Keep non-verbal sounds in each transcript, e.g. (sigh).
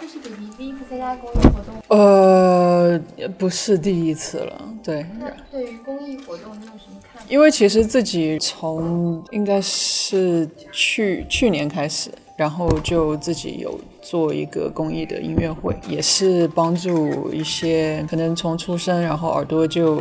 这是比比第一次参加公益活动，呃，不是第一次了，对。那对于公益活动你有什么看法？因为其实自己从应该是去去年开始，然后就自己有做一个公益的音乐会，也是帮助一些可能从出生然后耳朵就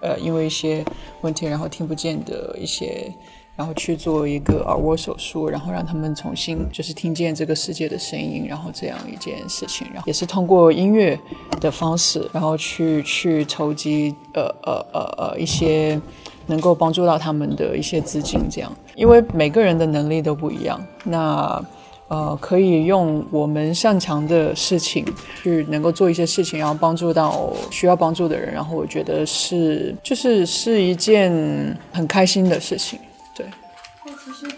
呃因为一些问题然后听不见的一些。然后去做一个耳蜗手术，然后让他们重新就是听见这个世界的声音，然后这样一件事情，然后也是通过音乐的方式，然后去去筹集呃呃呃呃一些能够帮助到他们的一些资金，这样，因为每个人的能力都不一样，那呃可以用我们擅长的事情去能够做一些事情，然后帮助到需要帮助的人，然后我觉得是就是是一件很开心的事情。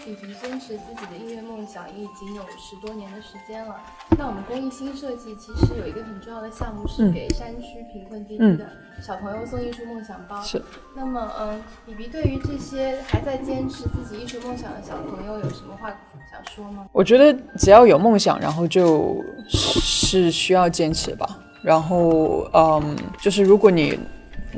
比比坚持自己的音乐梦想也已经有十多年的时间了。那我们公益新设计其实有一个很重要的项目，是给山区贫困地区的小朋友送艺术梦想包。是。那么，嗯，比比对于这些还在坚持自己艺术梦想的小朋友有什么话想说吗？我觉得只要有梦想，然后就是需要坚持吧。然后，嗯，就是如果你。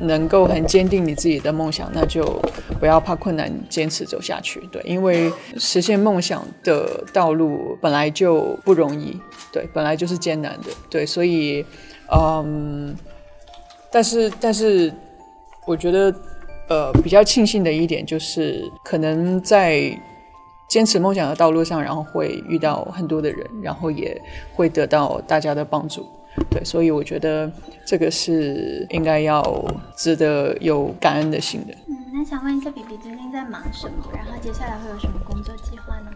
能够很坚定你自己的梦想，那就不要怕困难，坚持走下去。对，因为实现梦想的道路本来就不容易，对，本来就是艰难的，对，所以，嗯，但是，但是，我觉得，呃，比较庆幸的一点就是，可能在坚持梦想的道路上，然后会遇到很多的人，然后也会得到大家的帮助。对，所以我觉得这个是应该要值得有感恩的心的。嗯，那想问一下，比比最近在忙什么？然后接下来会有什么工作计划呢？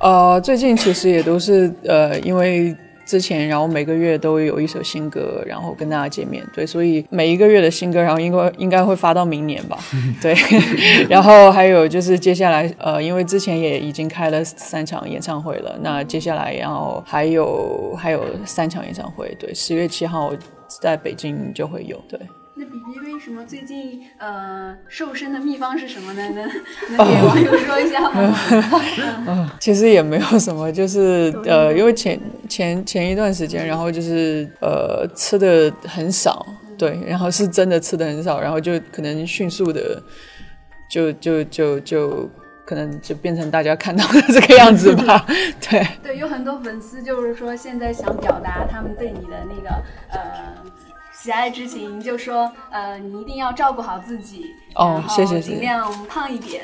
呃，最近其实也都是呃，因为。之前，然后每个月都有一首新歌，然后跟大家见面，对，所以每一个月的新歌，然后应该应该会发到明年吧，(laughs) 对，(laughs) 然后还有就是接下来，呃，因为之前也已经开了三场演唱会了，那接下来然后还有还有三场演唱会，对，十月七号在北京就会有，对。那比比为什么最近呃瘦身的秘方是什么呢？能 (laughs) 能给网友说一下吗？(laughs) 嗯，其实也没有什么，就是呃，因为前前前一段时间，然后就是呃吃的很少，对，然后是真的吃的很少，然后就可能迅速的就就就就可能就变成大家看到的这个样子吧。(laughs) 对对，有很多粉丝就是说现在想表达他们对你的那个呃。喜爱之情，就说呃，你一定要照顾好自己，哦，谢谢，尽量胖一点。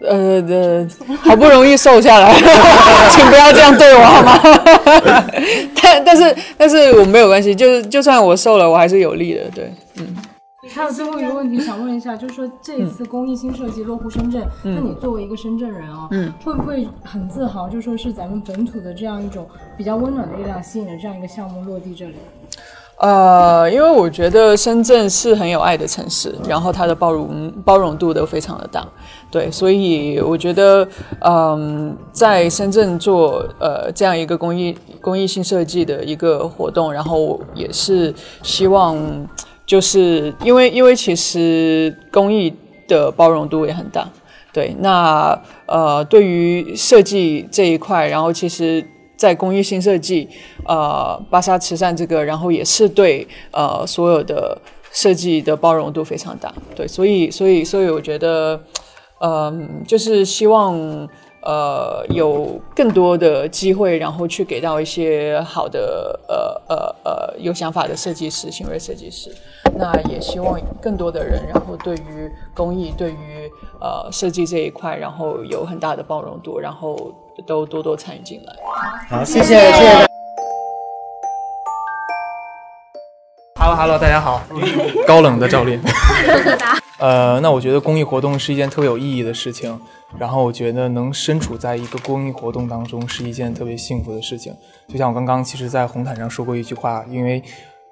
呃，呃，好不容易瘦下来，(laughs) 请不要这样对我好吗？(laughs) 但但是但是我没有关系，就是就算我瘦了，我还是有力的，对，嗯。还有最后一个问题想问一下，就是说这一次公益新设计落户深圳，那你作为一个深圳人啊，嗯，会不会很自豪？就说是咱们本土的这样一种比较温暖的力量，吸引了这样一个项目落地这里。呃，因为我觉得深圳是很有爱的城市，然后它的包容包容度都非常的大，对，所以我觉得，嗯，在深圳做呃这样一个公益公益性设计的一个活动，然后也是希望，就是因为因为其实公益的包容度也很大，对，那呃对于设计这一块，然后其实。在公益新设计，呃，巴沙慈善这个，然后也是对呃所有的设计的包容度非常大，对，所以所以所以我觉得，嗯，就是希望呃有更多的机会，然后去给到一些好的呃呃呃有想法的设计师、新锐设计师，那也希望更多的人，然后对于公益、对于呃设计这一块，然后有很大的包容度，然后。都多多参与进来。好，谢谢，谢谢。Hello，Hello，大家好。(laughs) 高冷的赵丽。(laughs) 呃，那我觉得公益活动是一件特别有意义的事情，然后我觉得能身处在一个公益活动当中是一件特别幸福的事情。就像我刚刚其实，在红毯上说过一句话，因为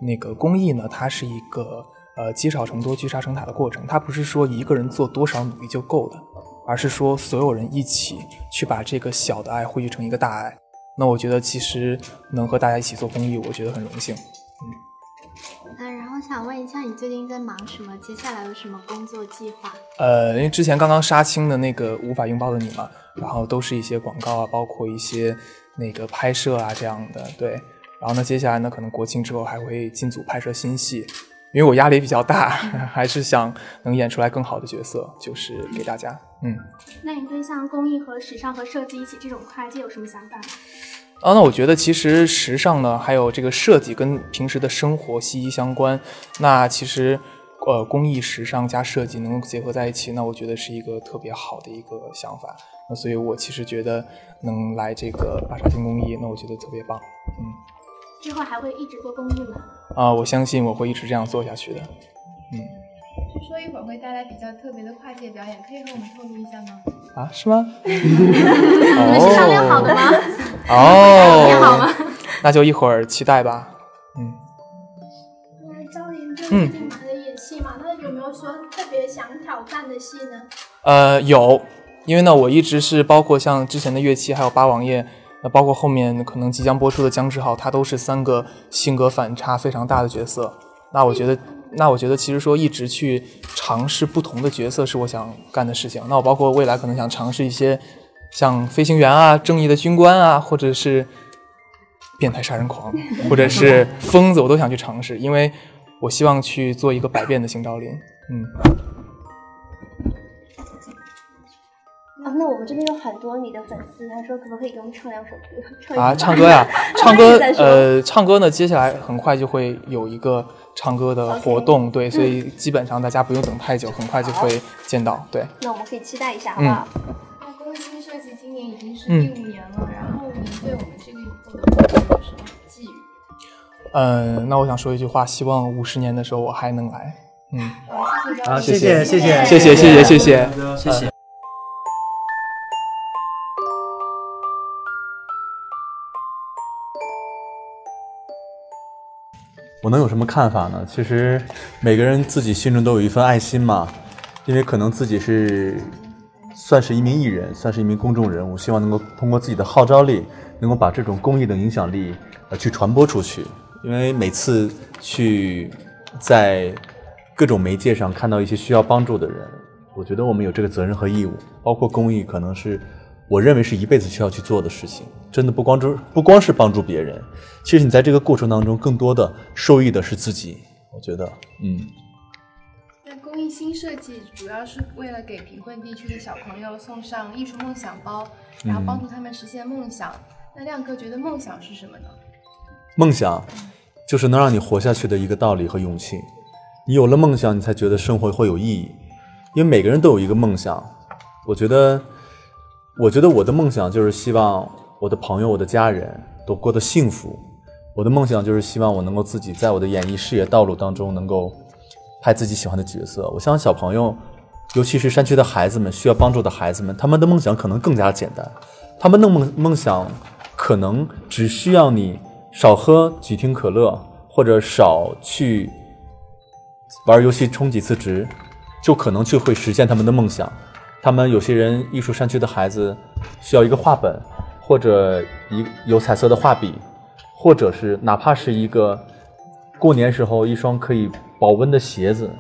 那个公益呢，它是一个呃积少成多、聚沙成塔的过程，它不是说一个人做多少努力就够的。而是说，所有人一起去把这个小的爱汇聚成一个大爱。那我觉得，其实能和大家一起做公益，我觉得很荣幸。嗯。嗯，然后想问一下，你最近在忙什么？接下来有什么工作计划？呃，因为之前刚刚杀青的那个无法拥抱的你嘛，然后都是一些广告啊，包括一些那个拍摄啊这样的。对。然后呢，接下来呢，可能国庆之后还会进组拍摄新戏，因为我压力比较大，(laughs) 还是想能演出来更好的角色，就是给大家。嗯，那你对像工艺和时尚和设计一起这种跨界有什么想法吗？啊，那我觉得其实时尚呢，还有这个设计跟平时的生活息息相关。那其实，呃，工艺、时尚加设计能够结合在一起，那我觉得是一个特别好的一个想法。那所以我其实觉得能来这个巴沙金工艺，那我觉得特别棒。嗯，之后还会一直做公益吗？啊，我相信我会一直这样做下去的。嗯。据说一会儿会带来比较特别的跨界表演，可以和我们透露一下吗？啊，是吗？(laughs) 你们是商量好的吗？哦，你好吗？(laughs) 那就一会儿期待吧。嗯。那，赵琳就最近忙着演戏嘛，那有没有说特别想挑战的戏呢？呃，有，因为呢，我一直是包括像之前的乐器，还有八王爷，那包括后面可能即将播出的姜志浩，他都是三个性格反差非常大的角色。那我觉得，那我觉得其实说一直去尝试不同的角色是我想干的事情。那我包括未来可能想尝试一些。像飞行员啊，正义的军官啊，或者是变态杀人狂，或者是疯子，我都想去尝试，因为我希望去做一个百变的邢昭林。嗯。啊，那我们这边有很多你的粉丝，他说可不可以给我们唱两首歌？啊，唱歌呀，(laughs) 唱歌，呃，唱歌呢，接下来很快就会有一个唱歌的活动，对，所以基本上大家不用等太久，很快就会见到，对。那我们可以期待一下，好不好？新设计今年已经是第五年了，然后您对我们这个以后的有什么寄语？嗯，那我想说一句话，希望五十年的时候我还能来。嗯，好，谢谢，谢谢，谢谢，谢谢，谢谢，谢谢。我能有什么看法呢？其实每个人自己心中都有一份爱心嘛，因为可能自己是。算是一名艺人，算是一名公众人物，希望能够通过自己的号召力，能够把这种公益的影响力呃去传播出去。因为每次去在各种媒介上看到一些需要帮助的人，我觉得我们有这个责任和义务。包括公益，可能是我认为是一辈子需要去做的事情。真的不光只不光是帮助别人，其实你在这个过程当中，更多的受益的是自己。我觉得，嗯。那公益新设计主要是为了给贫困地区的小朋友送上艺术梦想包，然后帮助他们实现梦想。那亮哥觉得梦想是什么呢？梦想就是能让你活下去的一个道理和勇气。你有了梦想，你才觉得生活会有意义。因为每个人都有一个梦想。我觉得，我觉得我的梦想就是希望我的朋友、我的家人都过得幸福。我的梦想就是希望我能够自己在我的演艺事业道路当中能够。拍自己喜欢的角色，我相信小朋友，尤其是山区的孩子们，需要帮助的孩子们，他们的梦想可能更加简单，他们的梦梦想可能只需要你少喝几听可乐，或者少去玩游戏充几次值，就可能就会实现他们的梦想。他们有些人艺术山区的孩子需要一个画本，或者一有彩色的画笔，或者是哪怕是一个过年时候一双可以。保温的鞋子，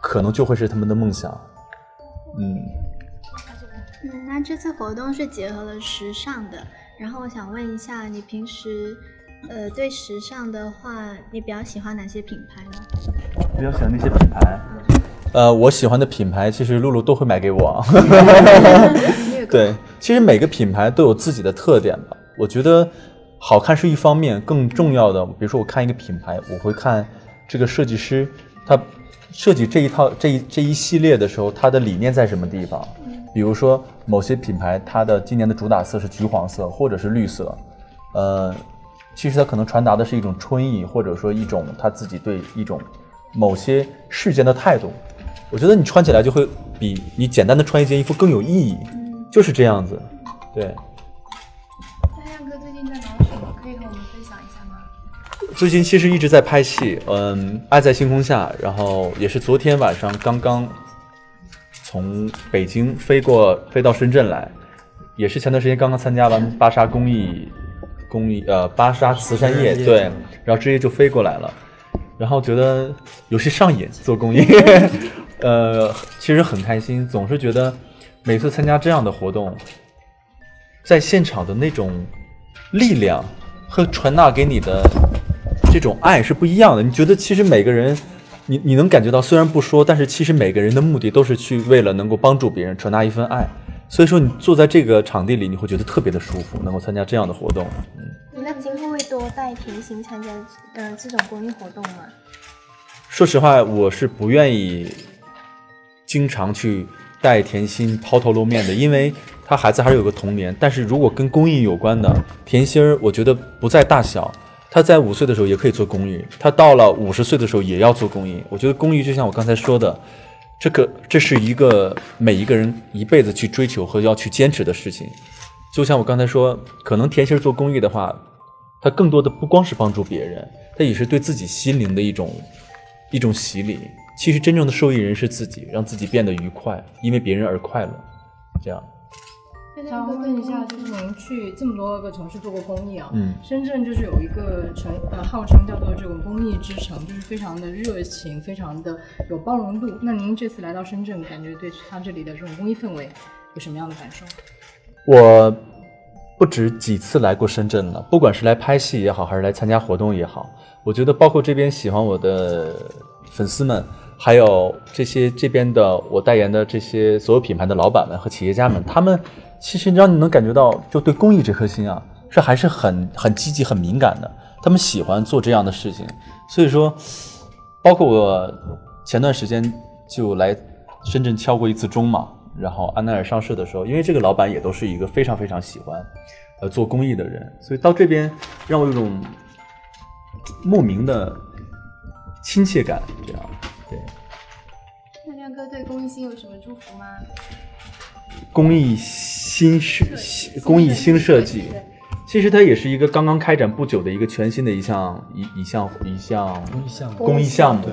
可能就会是他们的梦想。嗯，嗯，那这次活动是结合了时尚的，然后我想问一下，你平时呃对时尚的话，你比较喜欢哪些品牌呢？比较喜欢那些品牌？呃，我喜欢的品牌其实露露都会买给我。对，其实每个品牌都有自己的特点吧。我觉得好看是一方面，更重要的，比如说我看一个品牌，我会看。这个设计师，他设计这一套这一这一系列的时候，他的理念在什么地方？比如说某些品牌，它的今年的主打色是橘黄色或者是绿色，呃，其实它可能传达的是一种春意，或者说一种他自己对一种某些事件的态度。我觉得你穿起来就会比你简单的穿一件衣服更有意义，就是这样子，对。那亮哥最近其实一直在拍戏，嗯，《爱在星空下》，然后也是昨天晚上刚刚从北京飞过飞到深圳来，也是前段时间刚刚参加完巴沙公益公益呃巴沙慈善夜，对，然后直接就飞过来了，然后觉得有些上瘾做公益，(laughs) (laughs) (laughs) 呃，其实很开心，总是觉得每次参加这样的活动，在现场的那种力量。和传达给你的这种爱是不一样的。你觉得其实每个人，你你能感觉到，虽然不说，但是其实每个人的目的都是去为了能够帮助别人，传达一份爱。所以说，你坐在这个场地里，你会觉得特别的舒服，能够参加这样的活动。嗯，那今后会多带甜心参加呃这种公益活动吗？说实话，我是不愿意经常去带甜心抛头露面的，因为他孩子还是有个童年。但是如果跟公益有关的，甜心儿，我觉得不在大小，他在五岁的时候也可以做公益，他到了五十岁的时候也要做公益。我觉得公益就像我刚才说的。这个这是一个每一个人一辈子去追求和要去坚持的事情，就像我刚才说，可能甜心做公益的话，他更多的不光是帮助别人，他也是对自己心灵的一种一种洗礼。其实真正的受益人是自己，让自己变得愉快，因为别人而快乐，这样。想问一下，就是您去这么多个城市做过公益啊？嗯，深圳就是有一个城，呃，号称叫做这种公益之城，就是非常的热情，非常的有包容度。那您这次来到深圳，感觉对他这里的这种公益氛围有什么样的感受？我不止几次来过深圳了，不管是来拍戏也好，还是来参加活动也好，我觉得包括这边喜欢我的粉丝们。还有这些这边的我代言的这些所有品牌的老板们和企业家们，他们其实让你能感觉到，就对公益这颗心啊，是还是很很积极、很敏感的。他们喜欢做这样的事情，所以说，包括我前段时间就来深圳敲过一次钟嘛，然后安奈尔上市的时候，因为这个老板也都是一个非常非常喜欢呃做公益的人，所以到这边让我有种莫名的亲切感，这样。那亮哥对公益心有什么祝福吗？公益新设公益新设计，其实它也是一个刚刚开展不久的一个全新的一项一一项一项公益项目。公益项目。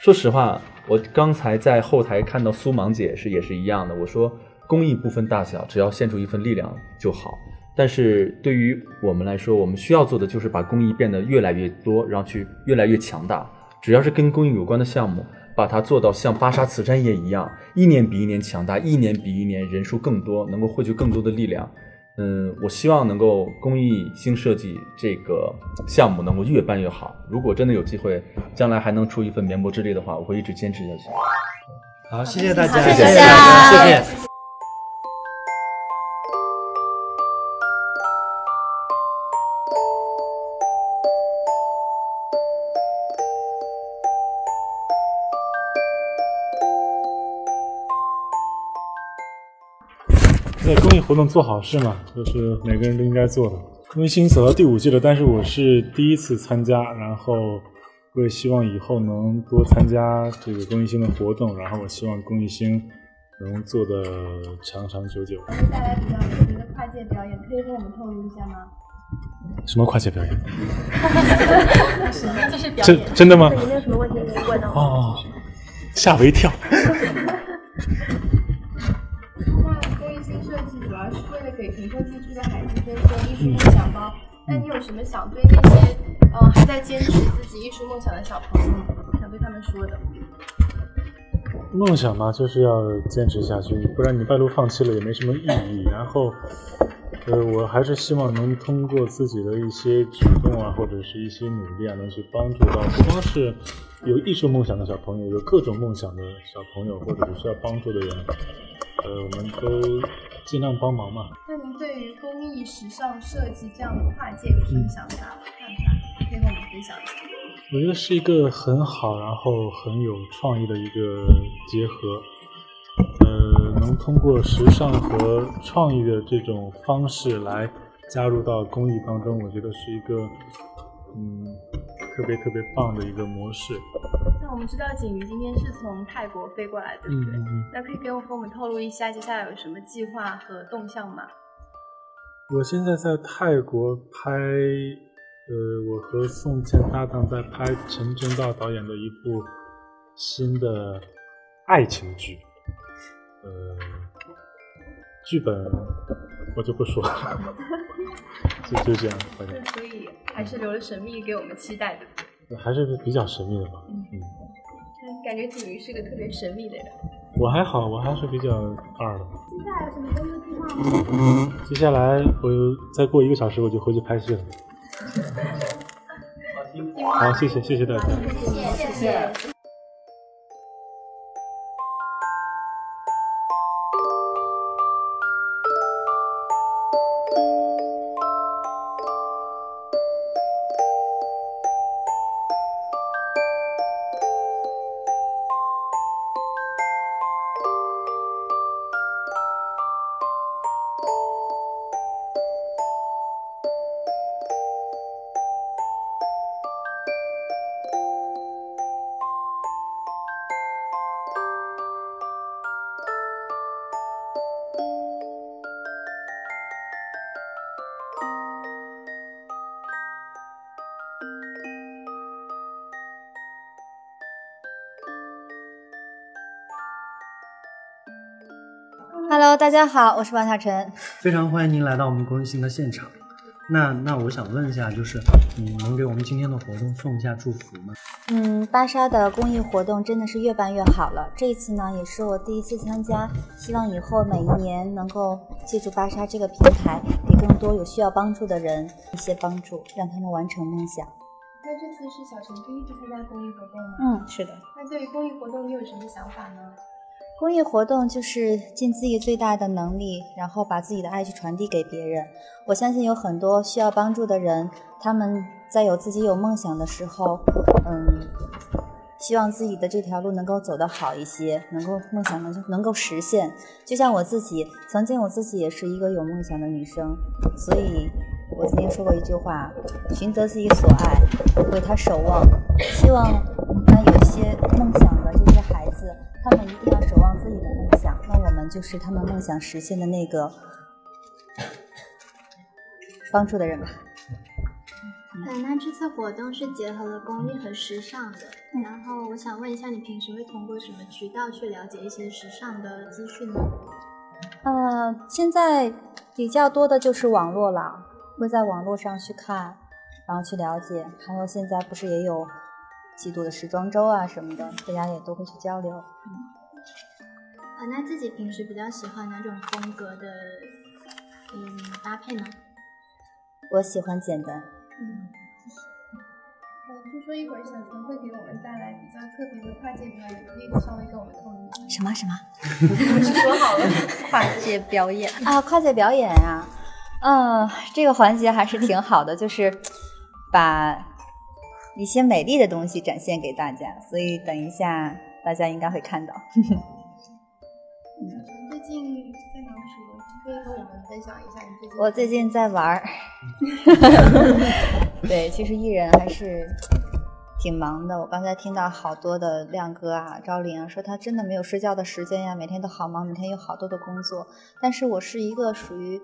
说实话，我刚才在后台看到苏芒姐是也是一样的。我说公益不分大小，只要献出一份力量就好。但是对于我们来说，我们需要做的就是把公益变得越来越多，然后去越来越强大。只要是跟公益有关的项目，把它做到像巴沙慈善业一样，一年比一年强大，一年比一年人数更多，能够汇聚更多的力量。嗯，我希望能够公益新设计这个项目能够越办越好。如果真的有机会，将来还能出一份绵薄之力的话，我会一直坚持下去。好，谢谢大家，谢谢，谢谢。在公活动做好事嘛，就是每个人都应该做的。公益星走到第五季了，但是我是第一次参加，然后我也希望以后能多参加这个公益星的活动，然后我希望公益星能做的长长久久。会带来比较有名的跨界表演，可以跟我们透露一下吗？什么跨界表演？这是表演。(laughs) 真真的吗？有没有什么问题可以问哦，吓我一跳。(laughs) 给贫困地区的孩子捐赠艺术梦想包，那你有什么想对那些呃还在坚持自己艺术梦想的小朋友，想对他们说的？梦想嘛，就是要坚持下去，不然你半路放弃了也没什么意义。然后，呃，我还是希望能通过自己的一些举动啊，或者是一些努力啊，能去帮助到不光是有艺术梦想的小朋友，有各种梦想的小朋友，或者是需要帮助的人，呃，我们都。尽量帮忙嘛。那您对于公益、时尚设计这样的跨界有什么想法、看法？可以和我们分享一下。我觉得是一个很好，然后很有创意的一个结合。呃，能通过时尚和创意的这种方式来加入到公益当中，我觉得是一个嗯特别特别棒的一个模式。那我们知道景瑜今天是从泰国飞过来，对不对？那可以给我和我们透露一下接下来有什么计划和动向吗？我现在在泰国拍，呃，我和宋茜搭档在拍陈正道导演的一部新的爱情剧，呃，剧本我就不说了，(laughs) 就就这样，所以还是留了神秘给我们期待的。还是比较神秘的吧，嗯，感觉景瑜是个特别神秘的人。我还好，我还是比较二的。接下来有什么工作计划吗？接下来我再过一个小时我就回去拍戏了。(laughs) 好，谢谢，谢谢大家。谢谢。Hello，大家好，我是王小晨。非常欢迎您来到我们公益性的现场。那那我想问一下，就是你能给我们今天的活动送一下祝福吗？嗯，芭莎的公益活动真的是越办越好了。这一次呢，也是我第一次参加，希望以后每一年能够借助芭莎这个平台，给更多有需要帮助的人一些帮助，让他们完成梦想。那这次是小陈第一次参加公益活动吗？嗯，是的。那对于公益活动，你有什么想法呢？公益活动就是尽自己最大的能力，然后把自己的爱去传递给别人。我相信有很多需要帮助的人，他们在有自己有梦想的时候，嗯，希望自己的这条路能够走得好一些，能够梦想能能够实现。就像我自己，曾经我自己也是一个有梦想的女生，所以我曾经说过一句话：寻得自己所爱，为他守望。希望那有些梦想的这些孩子。他们们就是他们梦想实现的那个帮助的人吧。嗯，那这次活动是结合了公益和时尚的，然后我想问一下，你平时会通过什么渠道去了解一些时尚的资讯呢？呃，现在比较多的就是网络了，会在网络上去看，然后去了解，还有现在不是也有。季度的时装周啊什么的，大家也都会去交流。嗯，啊，那自己平时比较喜欢哪种风格的嗯搭配呢？我喜欢简单。嗯，呃，听说一会儿小陈会给我们带来比较特别的跨界表演，可以稍微跟我们透露一什么什么？是 (laughs) 说好了 (laughs) 跨界表演啊，跨界表演啊，嗯，这个环节还是挺好的，就是把。一些美丽的东西展现给大家，所以等一下大家应该会看到。(laughs) 最近在忙什么？可以和我们分享一下你最近。我最近在玩儿。(laughs) 对，其实艺人还是挺忙的。我刚才听到好多的亮哥啊、赵琳啊，说他真的没有睡觉的时间呀，每天都好忙，每天有好多的工作。但是我是一个属于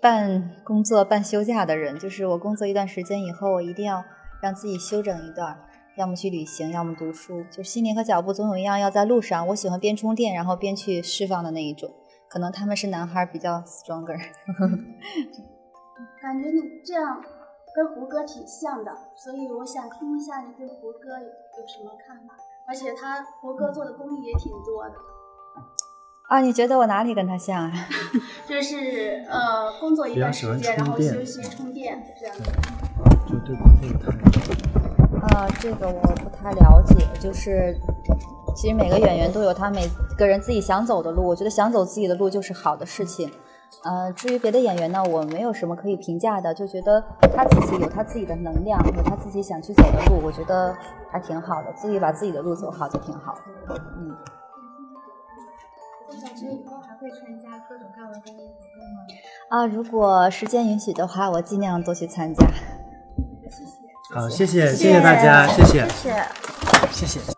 半工作半休假的人，就是我工作一段时间以后，我一定要。让自己休整一段，要么去旅行，要么读书，就心灵和脚步总有一样要在路上。我喜欢边充电，然后边去释放的那一种。可能他们是男孩比较 stronger。(laughs) (laughs) 感觉你这样跟胡歌挺像的，所以我想听一下你对胡歌有什么看法。而且他胡歌做的公益也挺多的。啊，你觉得我哪里跟他像啊？(laughs) 就是呃，工作一段时间，然后休息充电这样。就对工作太……啊，这个我不太了解。就是，其实每个演员都有他每个人自己想走的路。我觉得想走自己的路就是好的事情。呃，至于别的演员呢，我没有什么可以评价的。就觉得他自己有他自己的能量，有他自己想去走的路，我觉得还挺好的。自己把自己的路走好就挺好。嗯。小陈以后还会参加各种各样的公益活动吗？啊，如果时间允许的话，我尽量多去参加。好，谢谢，谢谢大家，谢谢，谢谢，谢谢。